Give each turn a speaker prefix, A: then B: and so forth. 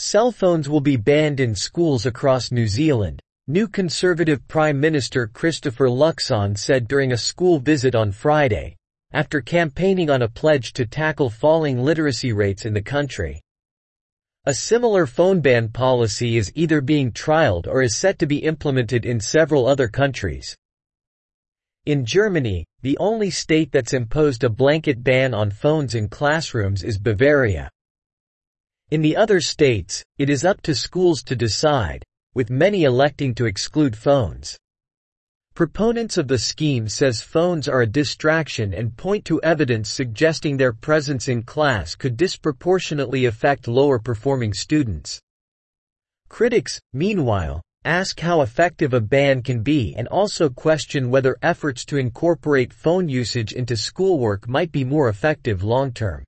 A: Cell phones will be banned in schools across New Zealand, new Conservative Prime Minister Christopher Luxon said during a school visit on Friday, after campaigning on a pledge to tackle falling literacy rates in the country. A similar phone ban policy is either being trialed or is set to be implemented in several other countries. In Germany, the only state that's imposed a blanket ban on phones in classrooms is Bavaria. In the other states, it is up to schools to decide, with many electing to exclude phones. Proponents of the scheme says phones are a distraction and point to evidence suggesting their presence in class could disproportionately affect lower performing students. Critics, meanwhile, ask how effective a ban can be and also question whether efforts to incorporate phone usage into schoolwork might be more effective long term.